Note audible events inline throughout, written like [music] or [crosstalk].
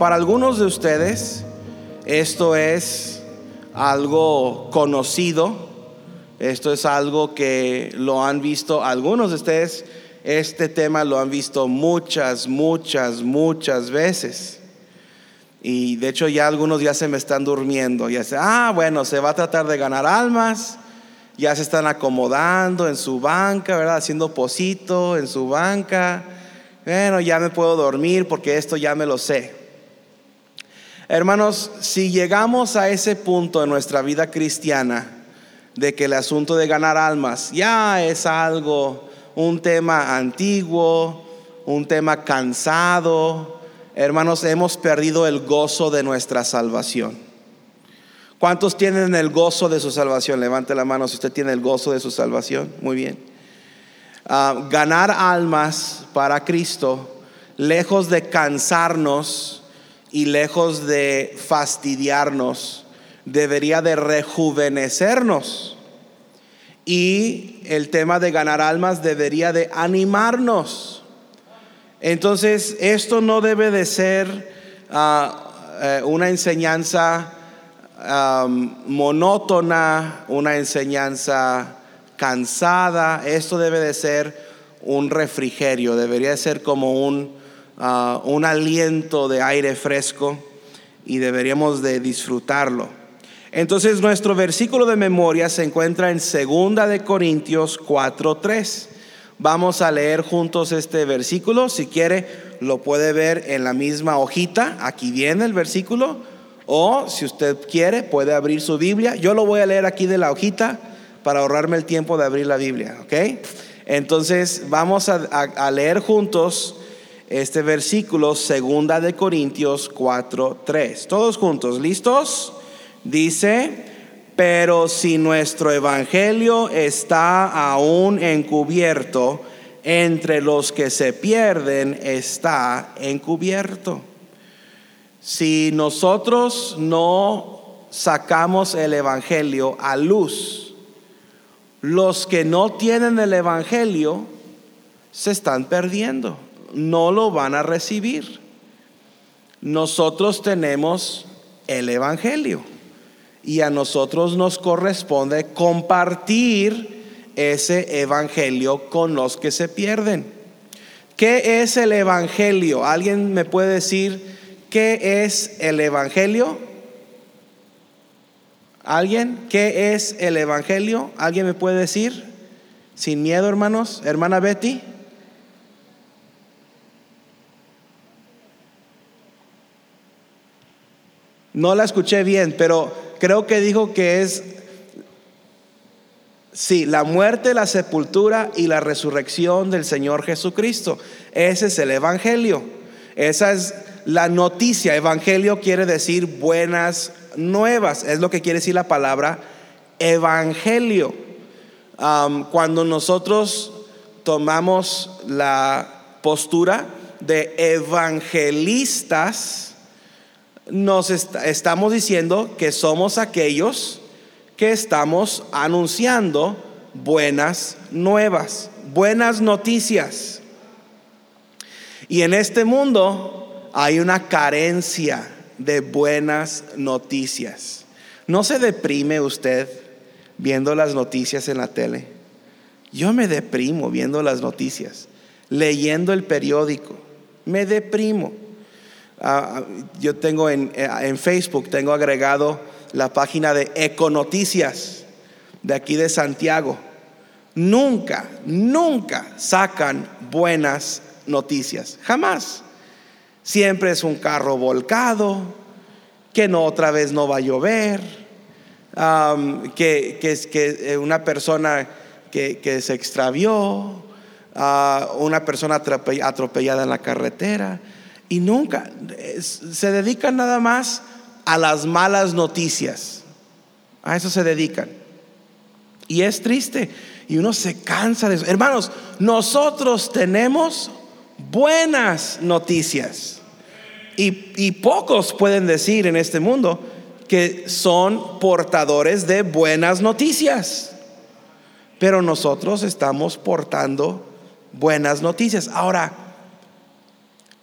para algunos de ustedes esto es algo conocido, esto es algo que lo han visto, algunos de ustedes este tema lo han visto muchas, muchas, muchas veces. Y de hecho ya algunos ya se me están durmiendo. Ya se, ah, bueno, se va a tratar de ganar almas. Ya se están acomodando en su banca, ¿verdad? Haciendo posito en su banca. Bueno, ya me puedo dormir porque esto ya me lo sé. Hermanos, si llegamos a ese punto en nuestra vida cristiana, de que el asunto de ganar almas ya es algo, un tema antiguo, un tema cansado. Hermanos, hemos perdido el gozo de nuestra salvación. ¿Cuántos tienen el gozo de su salvación? Levante la mano si usted tiene el gozo de su salvación. Muy bien. Ah, ganar almas para Cristo, lejos de cansarnos y lejos de fastidiarnos, debería de rejuvenecernos. Y el tema de ganar almas debería de animarnos. Entonces, esto no debe de ser ah, eh, una enseñanza monótona, una enseñanza cansada. Esto debe de ser un refrigerio, debería de ser como un, ah, un aliento de aire fresco y deberíamos de disfrutarlo. Entonces nuestro versículo de memoria se encuentra en Segunda de Corintios 4:3. Vamos a leer juntos este versículo. Si quiere, lo puede ver en la misma hojita. Aquí viene el versículo. O si usted quiere, puede abrir su Biblia. Yo lo voy a leer aquí de la hojita para ahorrarme el tiempo de abrir la Biblia. ¿Ok? Entonces vamos a leer juntos este versículo, Segunda de Corintios 4:3. Todos juntos, ¿listos? Dice, pero si nuestro evangelio está aún encubierto, entre los que se pierden está encubierto. Si nosotros no sacamos el evangelio a luz, los que no tienen el evangelio se están perdiendo, no lo van a recibir. Nosotros tenemos el evangelio y a nosotros nos corresponde compartir ese evangelio con los que se pierden. ¿Qué es el evangelio? ¿Alguien me puede decir qué es el evangelio? ¿Alguien? ¿Qué es el evangelio? ¿Alguien me puede decir? Sin miedo, hermanos. Hermana Betty. No la escuché bien, pero creo que dijo que es, sí, la muerte, la sepultura y la resurrección del Señor Jesucristo. Ese es el Evangelio. Esa es la noticia. Evangelio quiere decir buenas nuevas. Es lo que quiere decir la palabra Evangelio. cuando nosotros tomamos la postura de evangelistas, nos estamos diciendo que somos aquellos que estamos anunciando buenas nuevas, buenas noticias. Y en este mundo hay una carencia de buenas noticias. ¿No se deprime usted viendo las noticias en la tele? Yo me deprimo viendo las noticias, leyendo el periódico, me deprimo. Ah, ah, yo tengo en, eh, en, Facebook, tengo agregado la página de Econoticias de aquí de Santiago. Nunca, nunca sacan buenas noticias, jamás. Siempre es un carro volcado, que no otra vez no va a llover, que, que, que, eh, una persona que, se extravió, ah, una persona atropellada en la carretera y nunca se dedican nada más a las malas noticias. A eso se dedican. Y es triste. Y uno se cansa de eso. Hermanos, nosotros tenemos buenas noticias. Y, y, pocos pueden decir en este mundo que son portadores de buenas noticias. Pero nosotros estamos portando buenas noticias. Ahora,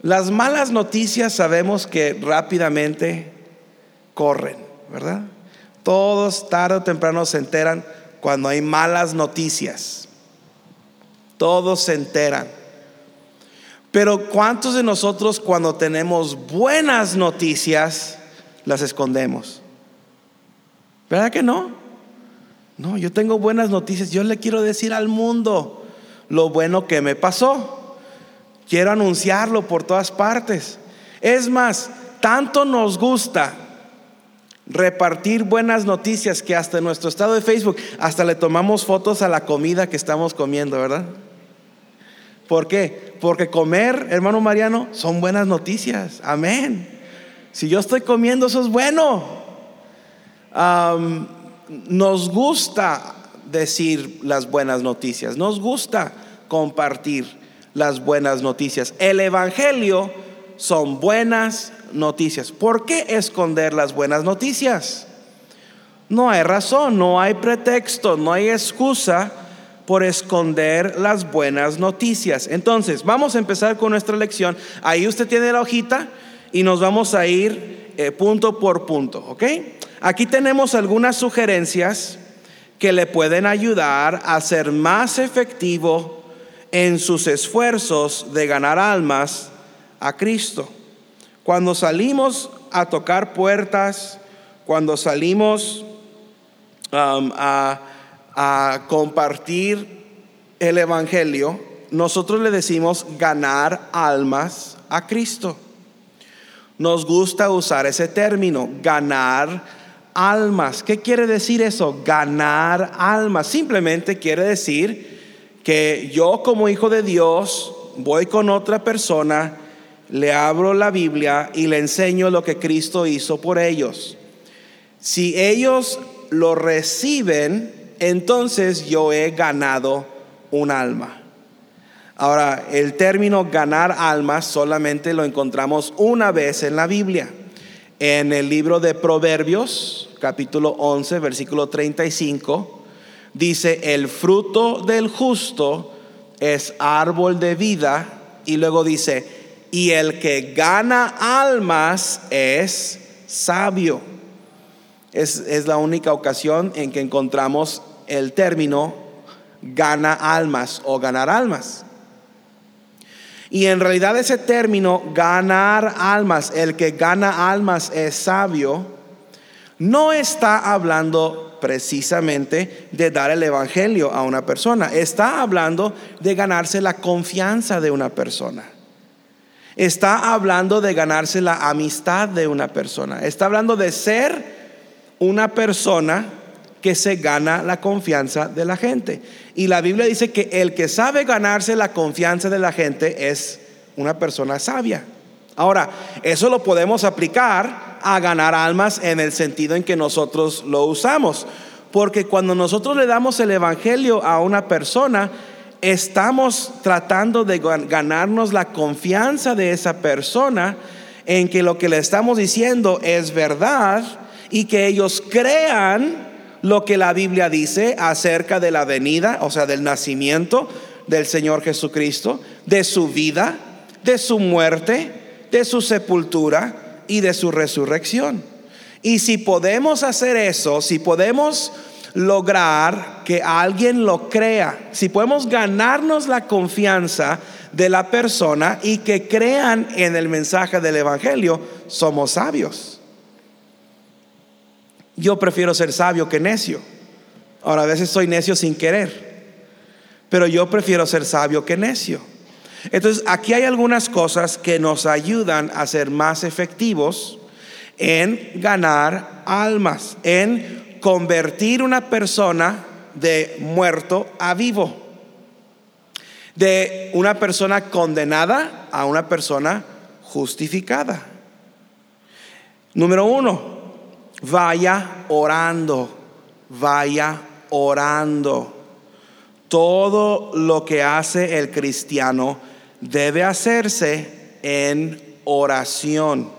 Las malas noticias sabemos que rápidamente corren, ¿verdad? Todos tarde o temprano se enteran cuando hay malas noticias. Todos se enteran. Pero ¿cuántos de nosotros cuando tenemos buenas noticias las escondemos? ¿Verdad que no? No, yo tengo buenas noticias. Yo le quiero decir al mundo lo bueno que me pasó. Quiero anunciarlo por todas partes. Es más, tanto nos gusta repartir buenas noticias que hasta en nuestro estado de Facebook, hasta le tomamos fotos a la comida que estamos comiendo, ¿verdad? ¿Por qué? Porque comer, hermano Mariano, son buenas noticias. Amén. Si yo estoy comiendo, eso es bueno. nos gusta decir las buenas noticias, nos gusta compartir las buenas noticias. El Evangelio son buenas noticias. ¿Por qué esconder las buenas noticias? No hay razón, no hay pretexto, no hay excusa por esconder las buenas noticias. Entonces, vamos a empezar con nuestra lección. Ahí usted tiene la hojita y nos vamos a ir eh, punto por punto, ¿ok? Aquí tenemos algunas sugerencias que le pueden ayudar a ser más efectivo en sus esfuerzos de ganar almas a Cristo. Cuando salimos a tocar puertas, cuando salimos um, a a compartir el Evangelio, nosotros le decimos ganar almas a Cristo. Nos gusta usar ese término, ganar almas. ¿Qué quiere decir eso? Ganar almas. Simplemente quiere decir que yo como hijo de Dios voy con otra persona, le abro la Biblia y le enseño lo que Cristo hizo por ellos. Si ellos lo reciben, entonces yo he ganado un alma. Ahora, el término ganar almas solamente lo encontramos una vez en la Biblia. En el libro de Proverbios, capítulo 11, versículo 35, dice, el fruto del justo es árbol de vida. Y luego dice, y el que gana almas es sabio. Es, es la única ocasión en que encontramos el término gana almas o ganar almas. Y en realidad ese término ganar almas, el que gana almas es sabio, no está hablando precisamente de dar el Evangelio a una persona, está hablando de ganarse la confianza de una persona. Está hablando de ganarse la amistad de una persona. Está hablando de ser una persona que se gana la confianza de la gente. Y la Biblia dice que el que sabe ganarse la confianza de la gente es una persona sabia. Ahora, eso lo podemos aplicar a ganar almas en el sentido en que nosotros lo usamos. Porque cuando nosotros le damos el Evangelio a una persona, estamos tratando de ganarnos la confianza de esa persona en que lo que le estamos diciendo es verdad y que ellos crean lo que la Biblia dice acerca de la venida, o sea, del nacimiento del Señor Jesucristo, de su vida, de su muerte, de su sepultura y de su resurrección. Y si podemos hacer eso, si podemos lograr que alguien lo crea, si podemos ganarnos la confianza de la persona y que crean en el mensaje del Evangelio, somos sabios. Yo prefiero ser sabio que necio. Ahora, a veces soy necio sin querer, pero yo prefiero ser sabio que necio. Entonces, aquí hay algunas cosas que nos ayudan a ser más efectivos en ganar almas, en convertir una persona de muerto a vivo, de una persona condenada a una persona justificada. Número uno, vaya orando, vaya orando. Todo lo que hace el cristiano debe hacerse en oración.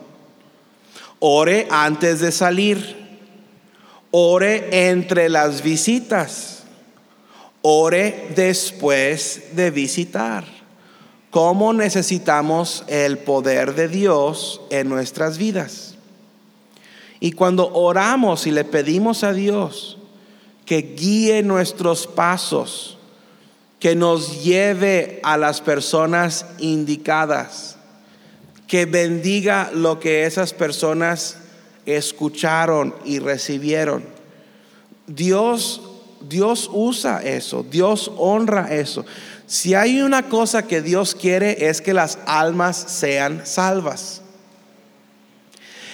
Ore antes de salir. Ore entre las visitas. Ore después de visitar. cómo necesitamos el poder de Dios en nuestras vidas. Y cuando oramos y le pedimos a Dios que guíe nuestros pasos, que nos lleve a las personas indicadas, que bendiga lo que esas personas escucharon y recibieron. Dios Dios usa eso, Dios honra eso. Si hay una cosa que Dios quiere es que las almas sean salvas.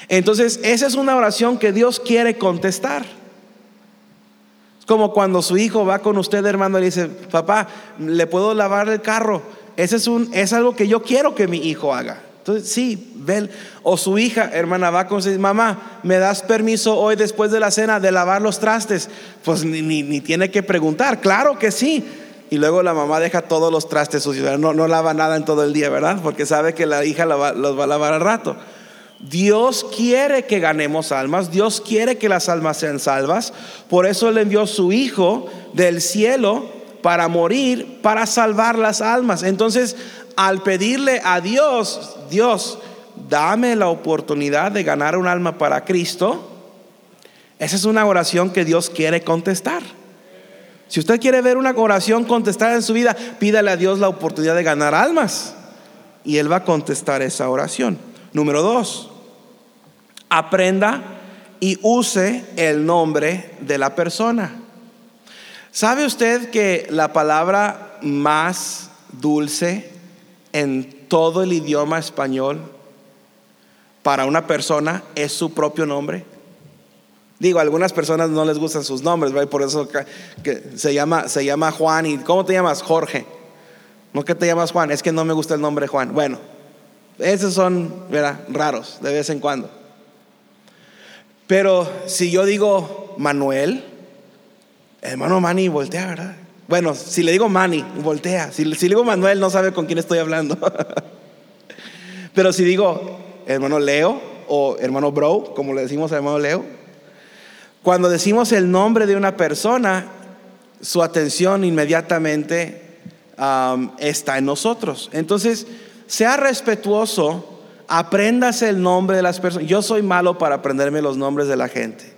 Entonces, esa es una oración que Dios quiere contestar. Como cuando su hijo va con usted, hermano, y le dice, papá, ¿le puedo lavar el carro? Ese es, un, es algo que yo quiero que mi hijo haga. Entonces, sí, ven. O su hija, hermana, va con su mamá, ¿me das permiso hoy después de la cena de lavar los trastes? Pues ni, ni, tiene que preguntar, claro que sí. Y luego la mamá deja todos los trastes sucios, no, no lava nada en todo el día, ¿verdad? Porque sabe que la hija los va a lavar al rato. Dios quiere que ganemos almas, Dios quiere que las almas sean salvas, por eso le envió su Hijo del cielo para morir, para salvar las almas. Entonces, al pedirle a Dios, Dios, dame la oportunidad de ganar un alma para Cristo, esa es una oración que Dios quiere contestar. Si usted quiere ver una oración contestada en su vida, pídale a Dios la oportunidad de ganar almas. Y Él va a contestar esa oración. Número dos, aprenda y use el nombre de la persona. ¿Sabe usted que la palabra más dulce en todo el idioma español para una persona es su propio nombre. Digo, a algunas personas no les gustan sus nombres, por eso se, llama, se llama Juan y ¿cómo te llamas? Jorge. No que te llamas Juan, es que no me gusta el nombre Juan. Bueno, esos son raros de vez en cuando. Pero si yo digo Manuel, hermano Manny voltea, ¿verdad? Bueno, si le digo Manny, voltea. Si, le digo Manuel, no sabe con quién estoy hablando. [laughs] Pero si digo hermano Leo o hermano Bro, como le decimos a hermano Leo, cuando decimos el nombre de una persona, su atención inmediatamente está en nosotros. Entonces, sea respetuoso, apréndase el nombre de las personas. Yo soy malo para aprenderme los nombres de la gente.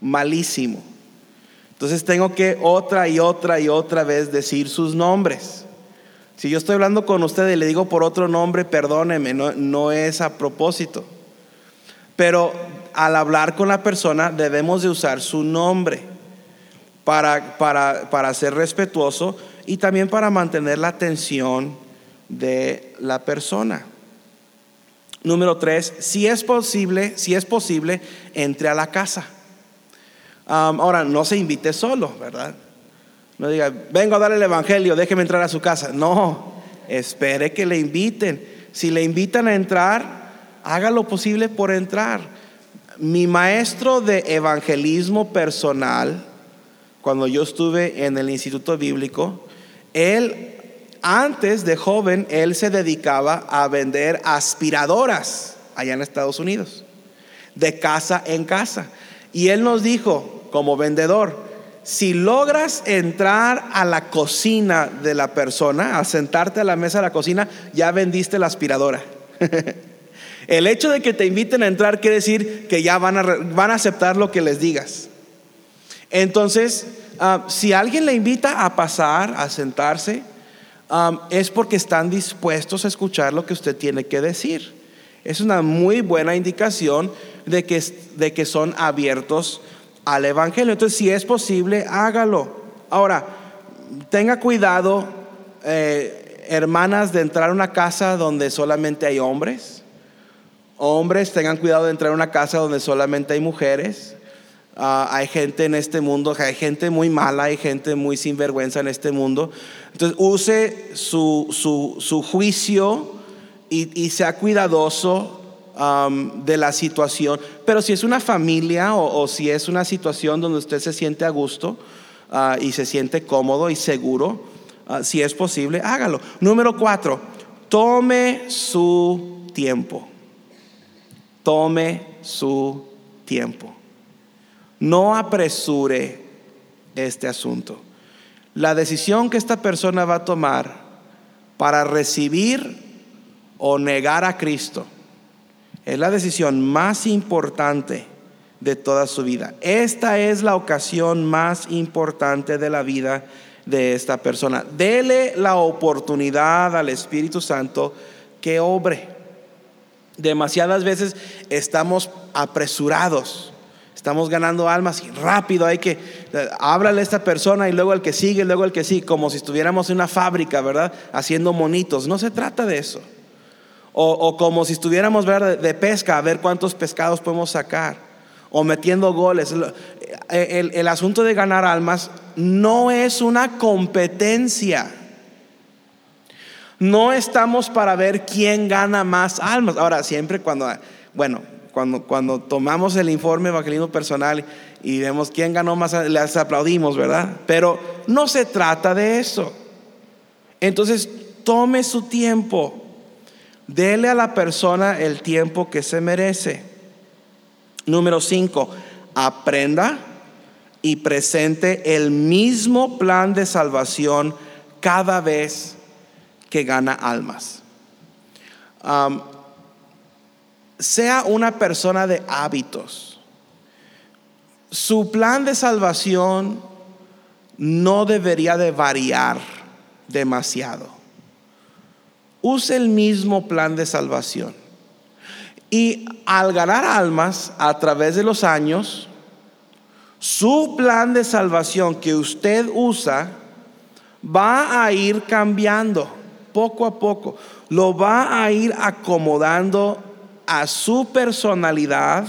Malísimo. Entonces tengo que otra y otra y otra vez decir sus nombres. Si yo estoy hablando con usted y le digo por otro nombre, perdóneme, no, no es a propósito. Pero al hablar con la persona debemos de usar su nombre para, para, para ser respetuoso y también para mantener la atención de la persona. Número tres, si es posible, si es posible, entre a la casa ahora, no se invite solo, ¿verdad? No diga, vengo a dar el Evangelio, déjeme entrar a su casa. No, espere que le inviten. Si le invitan a entrar, haga lo posible por entrar. Mi maestro de evangelismo personal, cuando yo estuve en el Instituto Bíblico, él, antes de joven, él se dedicaba a vender aspiradoras allá en Estados Unidos, de casa en casa. Y él nos dijo, como vendedor, si logras entrar a la cocina de la persona, a sentarte a la mesa de la cocina, ya vendiste la aspiradora. [laughs] El hecho de que te inviten a entrar quiere decir que ya van a, van a aceptar lo que les digas. Entonces, ah, si alguien le invita a pasar, a sentarse, es porque están dispuestos a escuchar lo que usted tiene que decir. Es una muy buena indicación de que, de que son abiertos al Evangelio. Entonces, si es posible, hágalo. Ahora, tenga cuidado, eh, hermanas, de entrar a una casa donde solamente hay hombres. Hombres, tengan cuidado de entrar a una casa donde solamente hay mujeres. Ah, hay gente en este mundo, hay gente muy mala, hay gente muy sinvergüenza en este mundo. Entonces, use su, su, su juicio y, sea cuidadoso de la situación. Pero si es una familia o, si es una situación donde usted se siente a gusto ah, y se siente cómodo y seguro, ah, si es posible, hágalo. Número cuatro, tome su tiempo. Tome su tiempo. No apresure este asunto. La decisión que esta persona va a tomar para recibir o negar a Cristo. Es la decisión más importante de toda su vida. Esta es la ocasión más importante de la vida de esta persona. Dele la oportunidad al Espíritu Santo que obre. Demasiadas veces estamos apresurados, estamos ganando almas y rápido hay que háblale a esta persona y luego el que sigue, luego el que sigue, como si estuviéramos en una fábrica, ¿verdad? Haciendo monitos. No se trata de eso. O, como si estuviéramos de pesca, a ver cuántos pescados podemos sacar. O metiendo goles. el asunto de ganar almas no es una competencia. No estamos para ver quién gana más almas. Ahora, siempre cuando, bueno, cuando, tomamos el informe evangelismo personal y vemos quién ganó más, les aplaudimos, ¿verdad? Pero no se trata de eso. Entonces, tome su tiempo. Dele a la persona el tiempo que se merece. Número cinco, aprenda y presente el mismo plan de salvación cada vez que gana almas. Sea una persona de hábitos. Su plan de salvación no debería de variar demasiado. Use el mismo plan de salvación. Y al ganar almas a través de los años, su plan de salvación que usted usa va a ir cambiando poco a poco. Lo va a ir acomodando a su personalidad,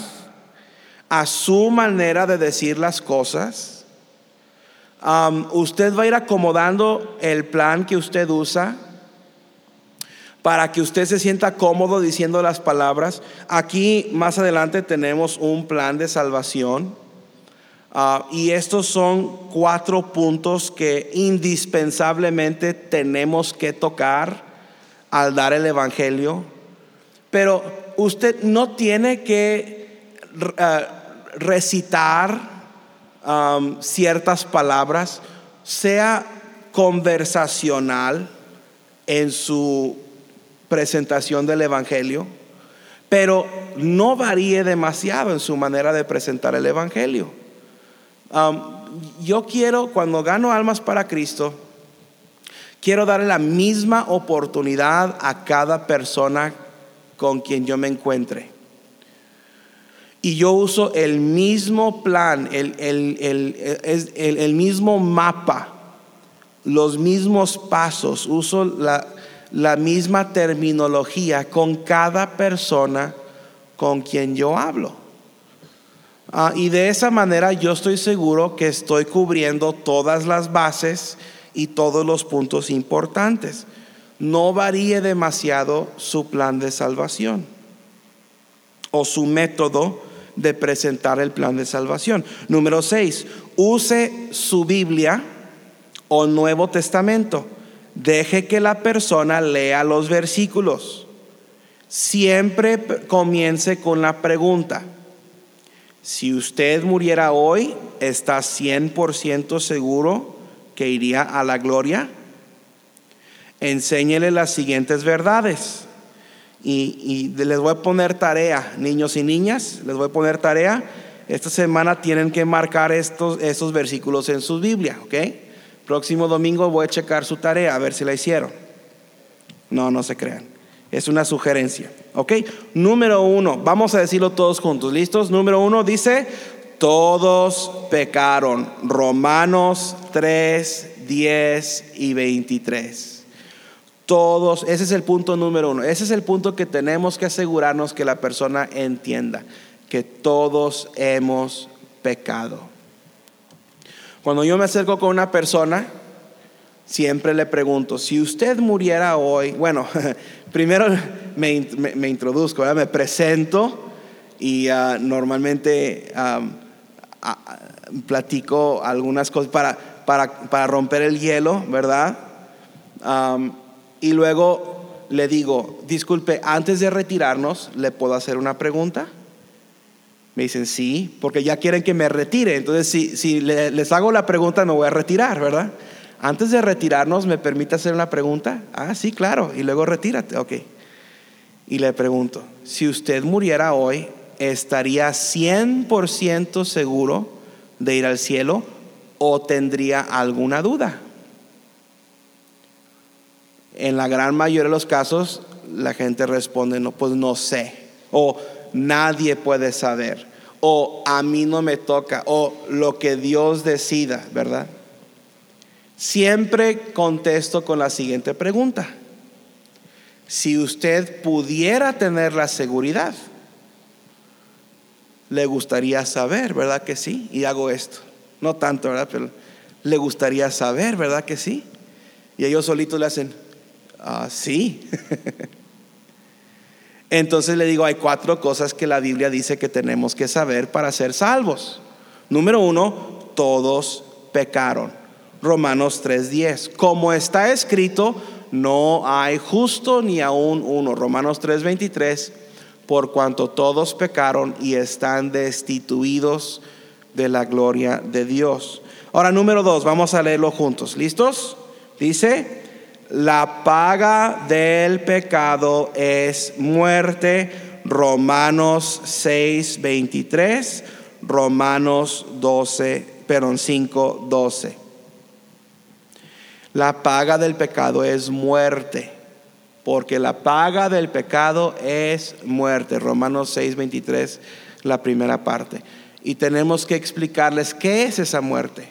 a su manera de decir las cosas. usted va a ir acomodando el plan que usted usa para que usted se sienta cómodo diciendo las palabras. Aquí más adelante tenemos un plan de salvación Ah, y estos son cuatro puntos que indispensablemente tenemos que tocar al dar el Evangelio. Pero usted no tiene que ah, recitar ciertas palabras, sea conversacional en su presentación del Evangelio, pero no varíe demasiado en su manera de presentar el Evangelio. Yo quiero, cuando gano almas para Cristo, quiero darle la misma oportunidad a cada persona con quien yo me encuentre. Y yo uso el mismo plan, el, el, mismo mapa, los mismos pasos, uso la, la misma terminología con cada persona con quien yo hablo. Ah, y de esa manera yo estoy seguro que estoy cubriendo todas las bases y todos los puntos importantes. No varíe demasiado su plan de salvación o su método de presentar el plan de salvación. Número 6, use su Biblia o Nuevo Testamento. Deje que la persona lea los versículos. Siempre comience con la pregunta. Si usted muriera hoy, ¿está 100% seguro que iría a la gloria? Enséñele las siguientes verdades. Y, les voy a poner tarea, niños y niñas, les voy a poner tarea. Esta semana tienen que marcar estos, estos versículos en su Biblia, ¿ok? Próximo domingo voy a checar su tarea, a ver si la hicieron. No, no se crean. Es una sugerencia. ¿Ok? Número uno, vamos a decirlo todos juntos. ¿Listos? Número uno dice, todos pecaron. Romanos 3, 10 y 23. Todos, ese es el punto número uno. Ese es el punto que tenemos que asegurarnos que la persona entienda, que todos hemos pecado. Cuando yo me acerco con una persona, siempre le pregunto, si usted muriera hoy, bueno, [laughs] primero me, me, introduzco, me presento y ah, normalmente platico algunas cosas para, para, romper el hielo, ¿verdad? Y luego le digo, disculpe, antes de retirarnos, ¿le puedo hacer una pregunta? Me dicen, sí, porque ya quieren que me retire. Entonces, si, si les hago la pregunta, me voy a retirar, ¿verdad? Antes de retirarnos, ¿me permite hacer una pregunta? Ah, sí, claro. Y luego retírate. Ok. Y le pregunto, si usted muriera hoy, ¿estaría 100% seguro de ir al cielo o tendría alguna duda? En la gran mayoría de los casos, la gente responde, no, pues no sé. O nadie puede saber. O a mí no me toca. O lo que Dios decida, ¿verdad? Siempre contesto con la siguiente pregunta. Si usted pudiera tener la seguridad, le gustaría saber, ¿verdad que sí? Y hago esto. No tanto, ¿verdad? Pero le gustaría saber, ¿verdad que sí? Y ellos solitos le hacen, ah, sí. Entonces le digo, hay cuatro cosas que la Biblia dice que tenemos que saber para ser salvos. Número uno, todos pecaron. Romanos 3:10. Como está escrito, no hay justo ni aún uno. Romanos 3:23, por cuanto todos pecaron y están destituidos de la gloria de Dios. Ahora, número dos, vamos a leerlo juntos. ¿Listos? Dice, la paga del pecado es muerte. Romanos 6:23, Romanos 12, perdón, 5:12. La paga del pecado es muerte, porque la paga del pecado es muerte. Romanos 6, 23, la primera parte. Y tenemos que explicarles qué es esa muerte.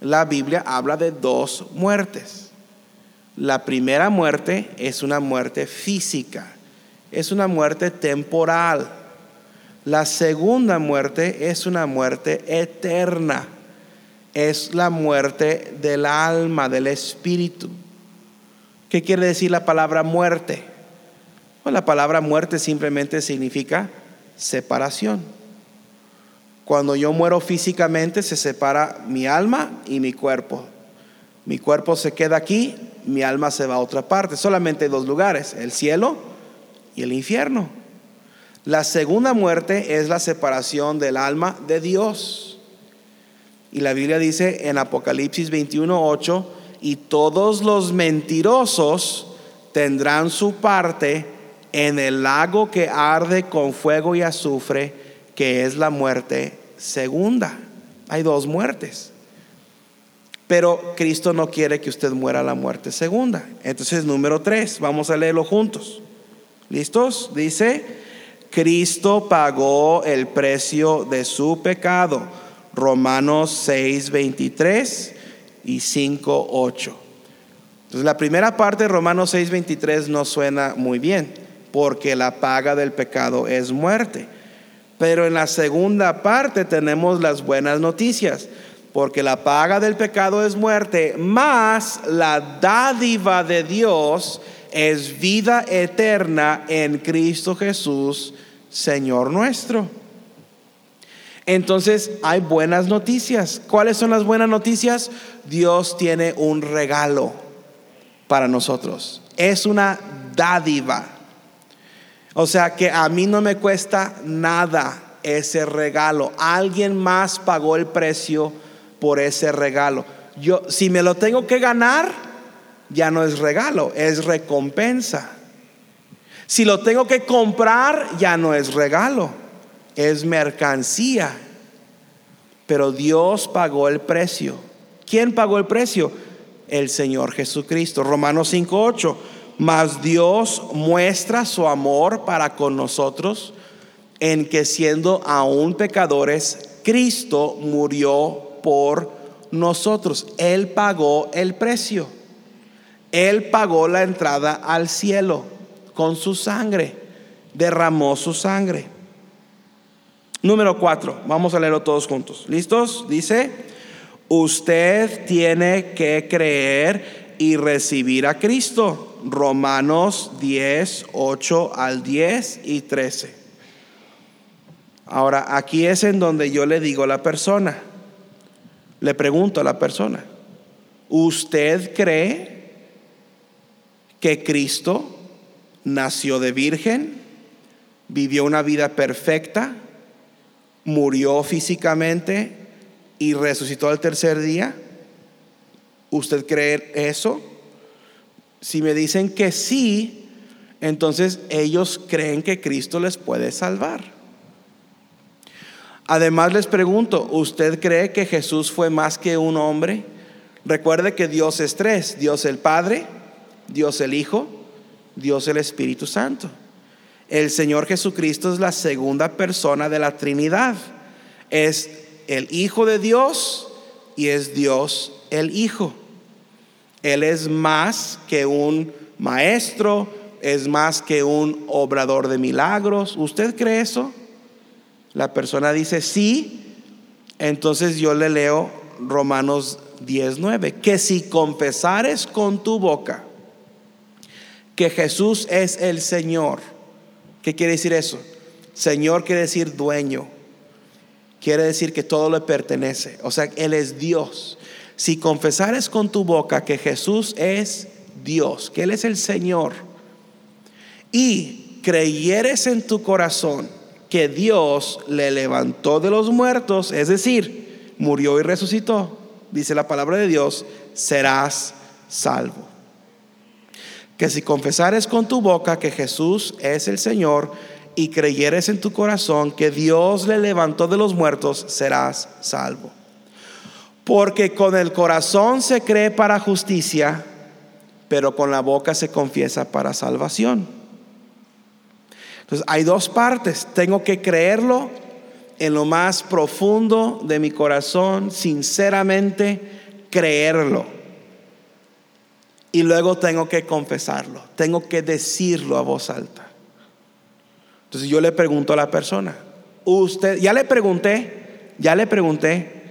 La Biblia habla de dos muertes. La primera muerte es una muerte física, es una muerte temporal. La segunda muerte es una muerte eterna es la muerte del alma, del espíritu. ¿Qué quiere decir la palabra muerte? Pues la palabra muerte simplemente significa separación. Cuando yo muero físicamente se separa mi alma y mi cuerpo. Mi cuerpo se queda aquí, mi alma se va a otra parte. Solamente dos lugares, el cielo y el infierno. La segunda muerte es la separación del alma de Dios. Y la Biblia dice en Apocalipsis 21:8, y todos los mentirosos tendrán su parte en el lago que arde con fuego y azufre, que es la muerte segunda. Hay dos muertes. Pero Cristo no quiere que usted muera la muerte segunda. Entonces, número tres, vamos a leerlo juntos. ¿Listos? Dice, Cristo pagó el precio de su pecado Romanos 6, 23 y 5, 8. Entonces la primera parte de Romanos 6, 23 no suena muy bien, porque la paga del pecado es muerte. Pero en la segunda parte tenemos las buenas noticias, porque la paga del pecado es muerte, más la dádiva de Dios es vida eterna en Cristo Jesús, Señor nuestro. Entonces hay buenas noticias. ¿Cuáles son las buenas noticias? Dios tiene un regalo para nosotros. Es una dádiva. O sea que a mí no me cuesta nada ese regalo. Alguien más pagó el precio por ese regalo. Yo si me lo tengo que ganar, ya no es regalo, es recompensa. Si lo tengo que comprar, ya no es regalo es mercancía. Pero Dios pagó el precio. ¿Quién pagó el precio? El Señor Jesucristo. Romanos 5:8. Mas Dios muestra su amor para con nosotros en que siendo aún pecadores, Cristo murió por nosotros. Él pagó el precio. Él pagó la entrada al cielo con su sangre. Derramó su sangre. Número cuatro, vamos a leerlo todos juntos. ¿Listos? Dice, usted tiene que creer y recibir a Cristo. Romanos 10, 8 al 10 y 13. Ahora, aquí es en donde yo le digo a la persona, le pregunto a la persona, ¿usted cree que Cristo nació de virgen, vivió una vida perfecta? murió físicamente y resucitó al tercer día? ¿Usted cree eso? Si me dicen que sí, entonces ellos creen que Cristo les puede salvar. Además les pregunto, ¿usted cree que Jesús fue más que un hombre? Recuerde que Dios es tres, Dios el Padre, Dios el Hijo, Dios el Espíritu Santo. El Señor Jesucristo es la segunda persona de la Trinidad. Es el Hijo de Dios y es Dios el Hijo. Él es más que un maestro, es más que un obrador de milagros. ¿Usted cree eso? La persona dice sí, entonces yo le leo Romanos 19, que si confesares con tu boca que Jesús es el Señor, ¿qué quiere decir eso? Señor quiere decir dueño, quiere decir que todo le pertenece, o sea, Él es Dios. Si confesares con tu boca que Jesús es Dios, que Él es el Señor, y creyeres en tu corazón que Dios le levantó de los muertos, es decir, murió y resucitó, dice la palabra de Dios, serás salvo. Que si confesares con tu boca que Jesús es el Señor y creyeres en tu corazón que Dios le levantó de los muertos, serás salvo. Porque con el corazón se cree para justicia, pero con la boca se confiesa para salvación. Entonces hay dos partes. Tengo que creerlo en lo más profundo de mi corazón, sinceramente creerlo. Y luego tengo que confesarlo, tengo que decirlo a voz alta. Entonces yo le pregunto a la persona, usted, ya le pregunté, ya le pregunté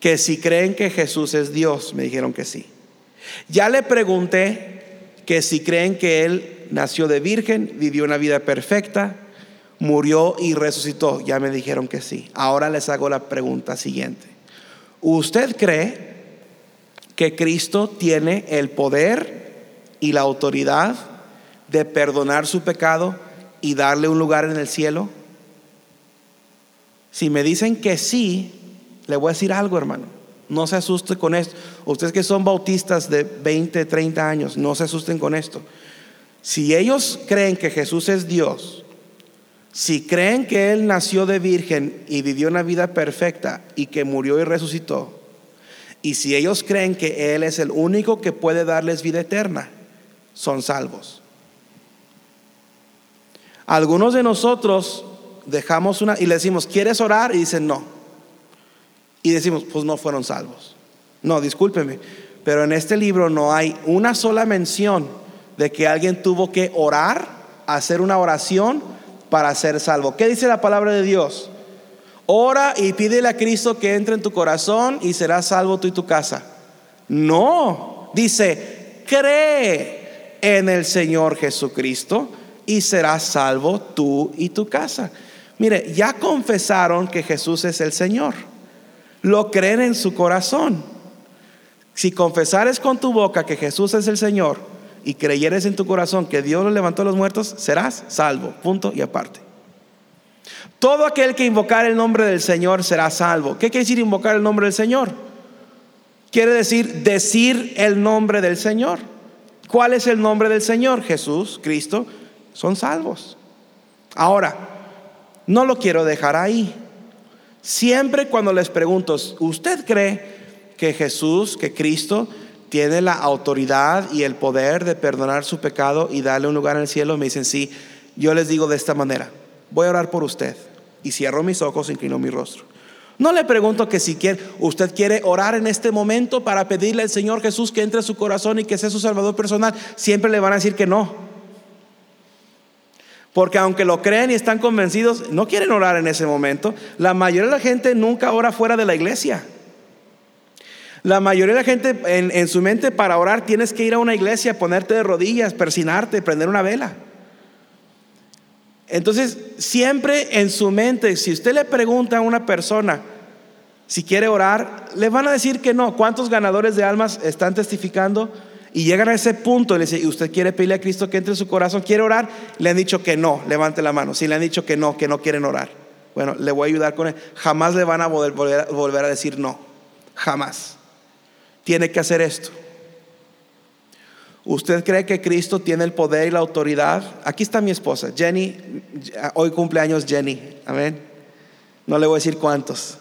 que si creen que Jesús es Dios, me dijeron que sí. Ya le pregunté que si creen que Él nació de virgen, vivió una vida perfecta, murió y resucitó. Ya me dijeron que sí. Ahora les hago la pregunta siguiente. ¿Usted cree que Cristo tiene el poder y la autoridad de perdonar su pecado y darle un lugar en el cielo? Si me dicen que sí, le voy a decir algo, hermano. No se asuste con esto. Ustedes que son bautistas de 20, 30 años, no se asusten con esto. Si ellos creen que Jesús es Dios, si creen que Él nació de virgen y vivió una vida perfecta y que murió y resucitó, y si ellos creen que Él es el único que puede darles vida eterna, son salvos. Algunos de nosotros dejamos una y le decimos, ¿quieres orar? Y dicen, no. Y decimos, pues no fueron salvos. No, discúlpeme, pero en este libro no hay una sola mención de que alguien tuvo que orar, hacer una oración para ser salvo. ¿Qué dice la palabra de Dios? Ora y pídele a Cristo que entre en tu corazón y serás salvo tú y tu casa. No, dice, cree en el Señor Jesucristo y serás salvo tú y tu casa. Mire, ya confesaron que Jesús es el Señor. Lo creen en su corazón. Si confesares con tu boca que Jesús es el Señor y creyeres en tu corazón que Dios lo levantó a los muertos, serás salvo. Punto y aparte. Todo aquel que invocar el nombre del Señor será salvo. ¿Qué quiere decir invocar el nombre del Señor? Quiere decir decir el nombre del Señor. ¿Cuál es el nombre del Señor? Jesús, Cristo. Son salvos. Ahora, no lo quiero dejar ahí. Siempre cuando les pregunto, ¿usted cree que Jesús, que Cristo, tiene la autoridad y el poder de perdonar su pecado y darle un lugar en el cielo? Me dicen, sí. Yo les digo de esta manera, voy a orar por usted. Y cierro mis ojos, inclino mi rostro. No le pregunto que si quiere, usted quiere orar en este momento para pedirle al Señor Jesús que entre a su corazón y que sea su salvador personal. Siempre le van a decir que no. Porque aunque lo creen y están convencidos, no quieren orar en ese momento. La mayoría de la gente nunca ora fuera de la iglesia. La mayoría de la gente en, su mente para orar tienes que ir a una iglesia, ponerte de rodillas, persinarte, prender una vela. Entonces, siempre en su mente, si usted le pregunta a una persona si quiere orar, le van a decir que no. ¿Cuántos ganadores de almas están testificando? Y llegan a ese punto y le dicen, ¿usted quiere pedirle a Cristo que entre en su corazón? ¿Quiere orar? Le han dicho que no, levante la mano. Si le han dicho que no, que no quieren orar. Bueno, le voy a ayudar con él. Jamás le van a volver, volver a decir no. Jamás. Tiene que hacer esto. ¿Usted cree que Cristo tiene el poder y la autoridad? Aquí está mi esposa, Jenny. Hoy cumpleaños Jenny. Amén. No le voy a decir cuántos,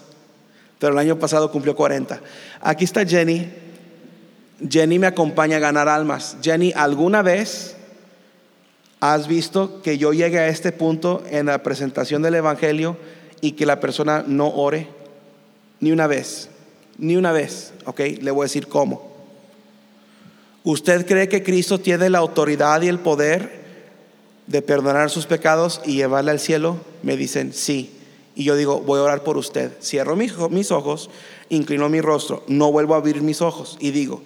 pero el año pasado cumplió 40. Aquí está Jenny. Jenny me acompaña a ganar almas. Jenny, ¿alguna vez has visto que yo llegue a este punto en la presentación del Evangelio y que la persona no ore? Ni una vez. Ni una vez. ¿Ok? Le voy a decir cómo. ¿Usted cree que Cristo tiene la autoridad y el poder de perdonar sus pecados y llevarle al cielo? Me dicen, sí. Y yo digo, voy a orar por usted. Cierro mis ojos, inclino mi rostro, no vuelvo a abrir mis ojos y digo,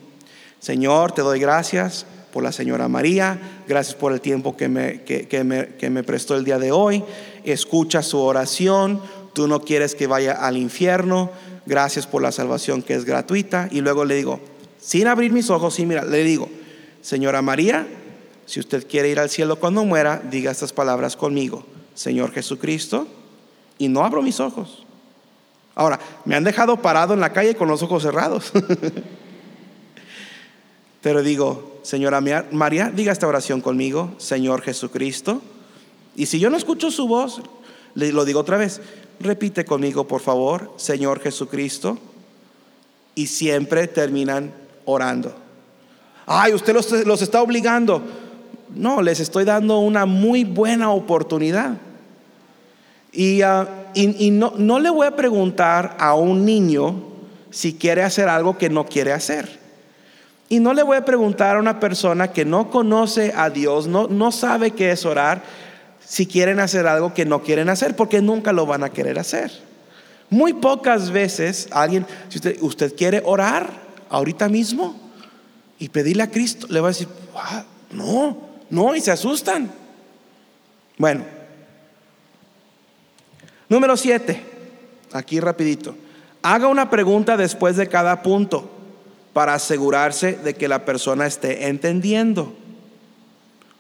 Señor, te doy gracias por la señora María, gracias por el tiempo que me, que, me, que me prestó el día de hoy, escucha su oración, tú no quieres que vaya al infierno, gracias por la salvación que es gratuita. Y luego le digo, sin abrir mis ojos, y mira, le digo, señora María, si usted quiere ir al cielo cuando muera, diga estas palabras conmigo, Señor Jesucristo, y no abro mis ojos. Ahora, me han dejado parado en la calle con los ojos cerrados. [laughs] Pero digo, señora María, diga esta oración conmigo, Señor Jesucristo. Y si yo no escucho su voz, le lo digo otra vez, repite conmigo, por favor, Señor Jesucristo. Y siempre terminan orando. Ay, usted los, está obligando. No, les estoy dando una muy buena oportunidad. Y, ah, no, no le voy a preguntar a un niño si quiere hacer algo que no quiere hacer. Y no le voy a preguntar a una persona que no conoce a Dios, no, no sabe qué es orar, si quieren hacer algo que no quieren hacer, porque nunca lo van a querer hacer. Muy pocas veces alguien, si usted, quiere orar, ahorita mismo y pedirle a Cristo, le va a decir, no, no, y se asustan. Bueno, número siete, aquí rapidito. Haga una pregunta después de cada punto para asegurarse de que la persona esté entendiendo.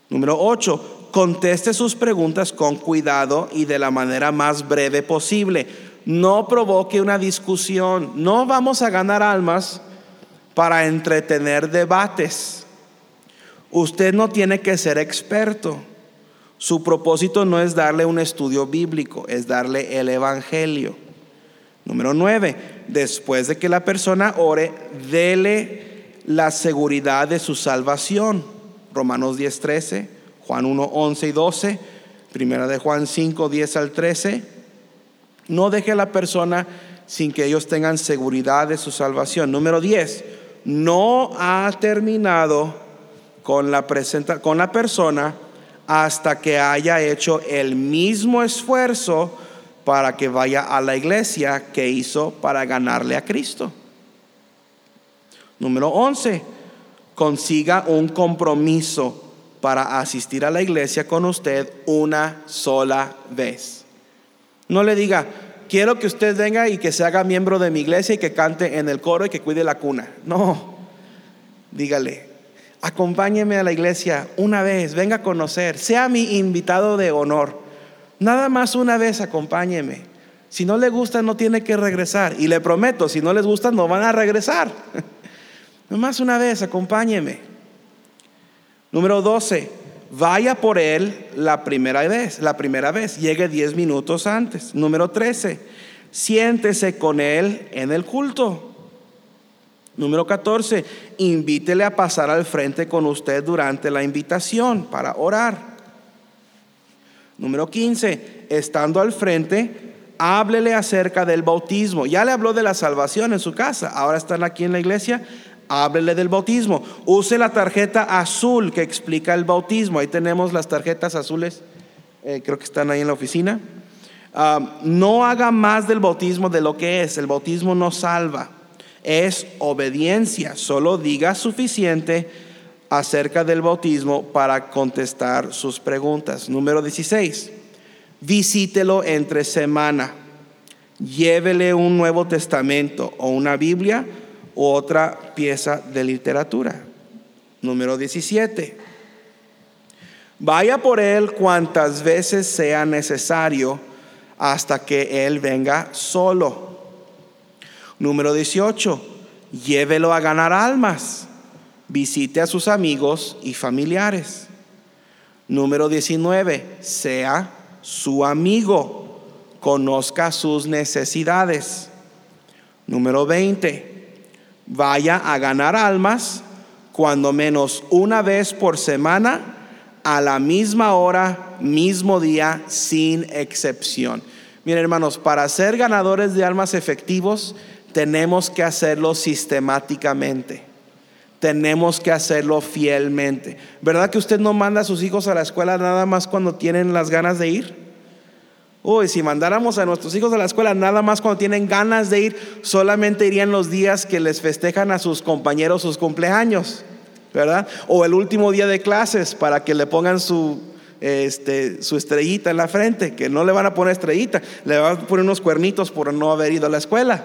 Número ocho, conteste sus preguntas con cuidado y de la manera más breve posible. No provoque una discusión. No vamos a ganar almas para entretener debates. Usted no tiene que ser experto. Su propósito no es darle un estudio bíblico, es darle el Evangelio. Número nueve, después de que la persona ore, dele la seguridad de su salvación. Romanos 10, 13, Juan 1, 11 y 12, primera de Juan 5, 10 al 13. No deje a la persona sin que ellos tengan seguridad de su salvación. Número 10, no ha terminado con la, con la persona hasta que haya hecho el mismo esfuerzo para que vaya a la iglesia que hizo para ganarle a Cristo. Número 11, consiga un compromiso para asistir a la iglesia con usted una sola vez. No le diga, quiero que usted venga y que se haga miembro de mi iglesia y que cante en el coro y que cuide la cuna. No, dígale, acompáñeme a la iglesia una vez, venga a conocer, sea mi invitado de honor. Nada más una vez acompáñeme. Si no le gusta, no tiene que regresar. Y le prometo, si no les gusta, no van a regresar. [laughs] Nomás una vez, acompáñeme. Número 12, vaya por él la primera vez, la primera vez, llegue 10 minutos antes. Número 13, siéntese con él en el culto. Número 14, invítele a pasar al frente con usted durante la invitación para orar. Número 15, estando al frente, háblele acerca del bautismo. Ya le habló de la salvación en su casa, ahora están aquí en la iglesia, háblele del bautismo. Use la tarjeta azul que explica el bautismo. Ahí tenemos las tarjetas azules, eh, creo que están ahí en la oficina. Ah, no haga más del bautismo de lo que es. El bautismo no salva, es obediencia. Solo diga suficiente acerca del bautismo para contestar sus preguntas. Número 16. Visítelo entre semana. Llévele un Nuevo Testamento o una Biblia otra pieza de literatura. Número 17. Vaya por él cuantas veces sea necesario hasta que él venga solo. Número 18 llévelo a ganar almas, visite a sus amigos y familiares. Número 19, sea su amigo, conozca sus necesidades. Número 20, vaya a ganar almas cuando menos una vez por semana a la misma hora, mismo día, sin excepción. Miren hermanos, para ser ganadores de almas efectivos, tenemos que hacerlo sistemáticamente. Tenemos que hacerlo fielmente. ¿Verdad que usted no manda a sus hijos a la escuela nada más cuando tienen las ganas de ir? Uy, si mandáramos a nuestros hijos a la escuela nada más cuando tienen ganas de ir, solamente irían los días que les festejan a sus compañeros sus cumpleaños. ¿verdad? O el último día de clases para que le pongan su, este, su estrellita en la frente, que no le van a poner estrellita, le van a poner unos cuernitos por no haber ido a la escuela.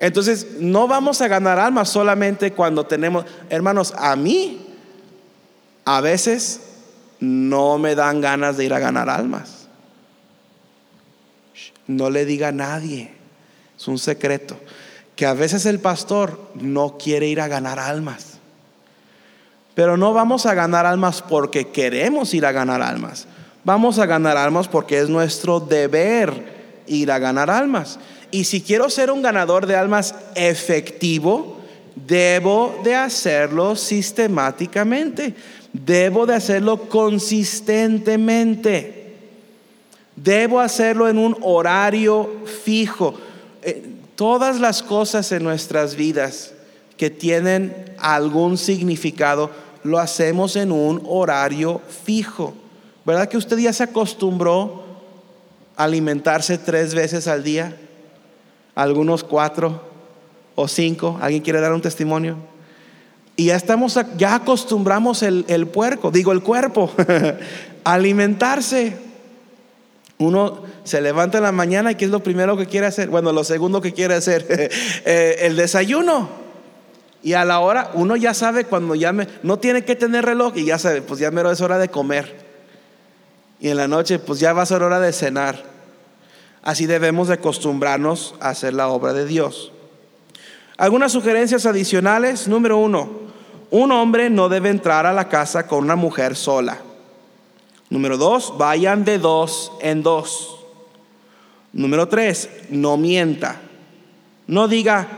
Entonces, no vamos a ganar almas solamente cuando tenemos, hermanos, a mí a veces no me dan ganas de ir a ganar almas. No le diga a nadie, es un secreto, que a veces el pastor no quiere ir a ganar almas. Pero no vamos a ganar almas porque queremos ir a ganar almas. Vamos a ganar almas porque es nuestro deber ir a ganar almas. Y si quiero ser un ganador de almas efectivo, debo de hacerlo sistemáticamente. Debo de hacerlo consistentemente. Debo hacerlo en un horario fijo. Eh, todas las cosas en nuestras vidas que tienen algún significado lo hacemos en un horario fijo. ¿Verdad que usted ya se acostumbró a alimentarse tres veces al día? Algunos cuatro o cinco. ¿Alguien quiere dar un testimonio? Y ya estamos, ya acostumbramos el, el puerco, digo el cuerpo, a [laughs] alimentarse. Uno se levanta en la mañana y ¿qué es lo primero que quiere hacer? Bueno, lo segundo que quiere hacer, [laughs] eh, el desayuno. Y a la hora, uno ya sabe cuando ya no tiene que tener reloj y ya sabe, pues ya es hora de comer. Y en la noche, pues ya va a ser hora de cenar. Así debemos de acostumbrarnos a hacer la obra de Dios. Algunas sugerencias adicionales. Número uno, un hombre no debe entrar a la casa con una mujer sola. Número dos, vayan de dos en dos. Número tres, no mienta. No diga,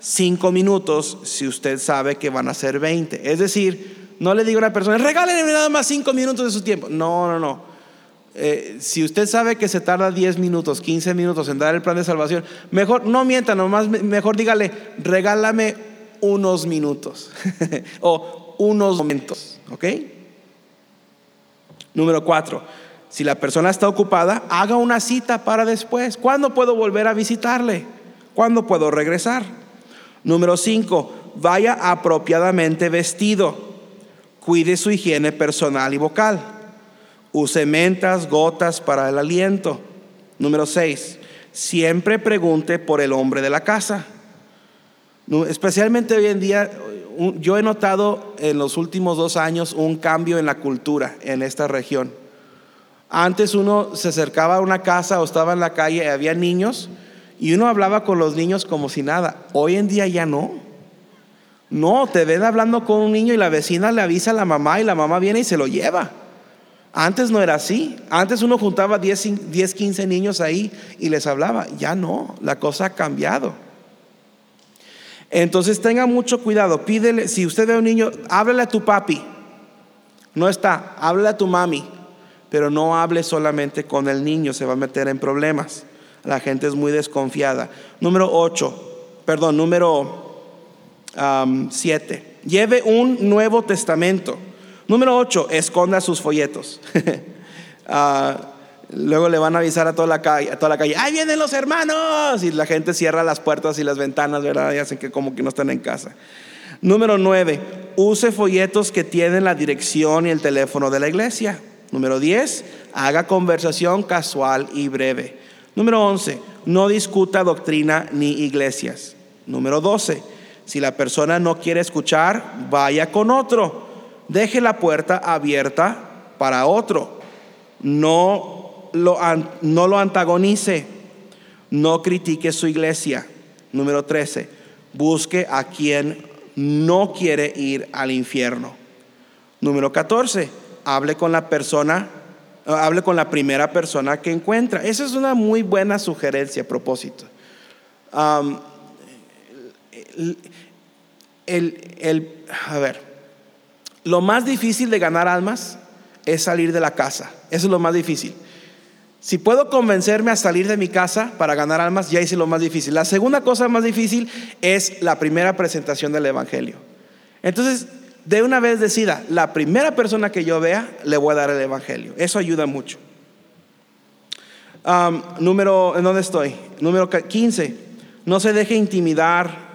cinco minutos si usted sabe que van a ser 20. Es decir, no le diga a una persona, regálenme nada más cinco minutos de su tiempo. No, no, no. Eh, si usted sabe que se tarda 10 minutos, 15 minutos en dar el plan de salvación, mejor no mienta, nomás mejor dígale, regálame unos minutos [laughs] o unos momentos, ¿ok? Número cuatro, si la persona está ocupada, haga una cita para después. ¿Cuándo puedo volver a visitarle? ¿Cuándo puedo regresar? Número 5, vaya apropiadamente vestido. Cuide su higiene personal y vocal. Use mentas, gotas para el aliento. Número 6, siempre pregunte por el hombre de la casa. Especialmente hoy en día, yo he notado en los últimos dos años un cambio en la cultura en esta región. Antes uno se acercaba a una casa o estaba en la calle y había niños y uno hablaba con los niños como si nada. Hoy en día ya no. No, te ven hablando con un niño y la vecina le avisa a la mamá y la mamá viene y se lo lleva. Antes no era así. Antes uno juntaba 10, 10 15 niños ahí y les hablaba. Ya no, la cosa ha cambiado. Entonces tenga mucho cuidado. Pídele, si usted ve a un niño, háblele a tu papi. No está, háblele a tu mami. Pero no hable solamente con el niño, se va a meter en problemas. La gente es muy desconfiada. Número 8, perdón, número 7. Lleve un Nuevo Testamento. Número 8, esconda sus folletos. [laughs] Ah, luego le van a avisar a toda la calle, a toda la calle, ¡ahí vienen los hermanos! Y la gente cierra las puertas y las ventanas, ¿verdad? Y hacen que como que no están en casa. Número 9, use folletos que tienen la dirección y el teléfono de la iglesia. Número 10, haga conversación casual y breve. Número 11, no discuta doctrina ni iglesias. Número 12, si la persona no quiere escuchar, vaya con otro. Deje la puerta abierta para otro. No no lo antagonice. No critique su iglesia. Número 13, Busque a quien no quiere ir al infierno. Número 14, hable con la persona, eh, hable con la primera persona que encuentra. Esa es una muy buena sugerencia a propósito. el, a ver, lo más difícil de ganar almas es salir de la casa. Eso es lo más difícil. Si puedo convencerme a salir de mi casa para ganar almas, ya hice lo más difícil. La segunda cosa más difícil es la primera presentación del Evangelio. Entonces, de una vez decida, la primera persona que yo vea, le voy a dar el Evangelio. Eso ayuda mucho. número, ¿en dónde estoy? Número 15. No se deje intimidar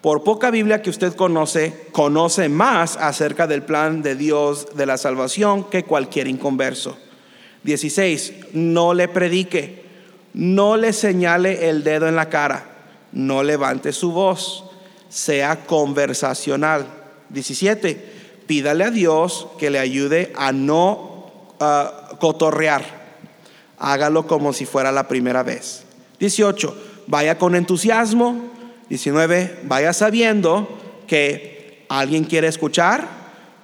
por poca Biblia que usted conoce, conoce más acerca del plan de Dios de la salvación que cualquier inconverso. 16. No le predique, no le señale el dedo en la cara, no levante su voz, sea conversacional. 17. Pídale a Dios que le ayude a no uh, cotorrear. Hágalo como si fuera la primera vez. 18. Vaya con entusiasmo 19, vaya sabiendo que alguien quiere escuchar,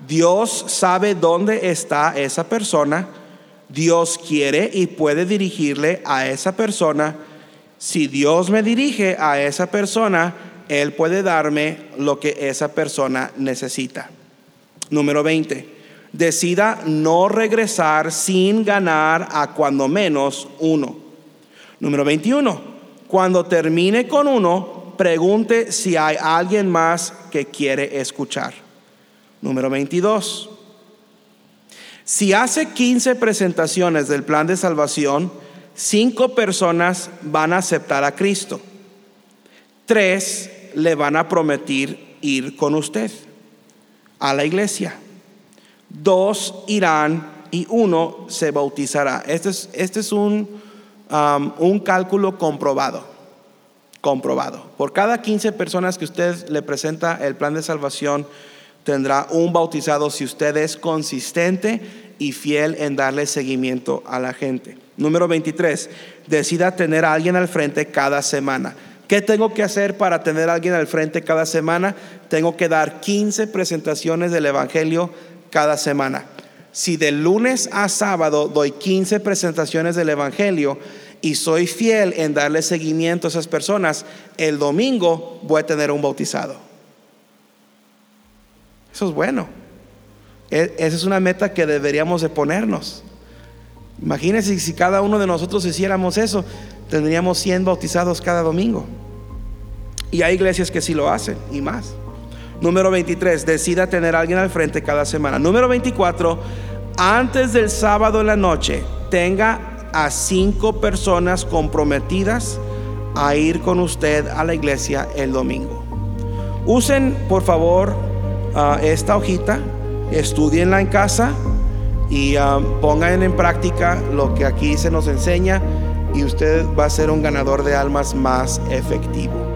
Dios sabe dónde está esa persona, Dios quiere y puede dirigirle a esa persona. Si Dios me dirige a esa persona, Él puede darme lo que esa persona necesita. Número 20. Decida no regresar sin ganar a cuando menos uno. Número 21. Cuando termine con uno, pregunte si hay alguien más que quiere escuchar. Número 22. Si hace 15 presentaciones del plan de salvación, cinco personas van a aceptar a Cristo. Tres le van a prometer ir con usted a la iglesia. Dos irán y uno se bautizará. Este es, este es un, um, un cálculo comprobado comprobado. Por cada 15 personas que usted le presenta el plan de salvación, tendrá un bautizado si usted es consistente y fiel en darle seguimiento a la gente. Número 23, decida tener a alguien al frente cada semana. ¿Qué tengo que hacer para tener a alguien al frente cada semana? Tengo que dar 15 presentaciones del Evangelio cada semana. Si de lunes a sábado doy 15 presentaciones del Evangelio, y soy fiel en darle seguimiento a esas personas, el domingo voy a tener un bautizado. Eso es bueno. E, esa es una meta que deberíamos de ponernos. Imagínense si cada uno de nosotros hiciéramos eso, tendríamos 100 bautizados cada domingo. Y hay iglesias que sí lo hacen y más. Número 23, decida tener a alguien al frente cada semana. Número 24, antes del sábado en la noche, tenga a cinco personas comprometidas a ir con usted a la iglesia el domingo. Usen, por favor, esta hojita, estudienla en casa y ah, pongan en práctica lo que aquí se nos enseña y usted va a ser un ganador de almas más efectivo.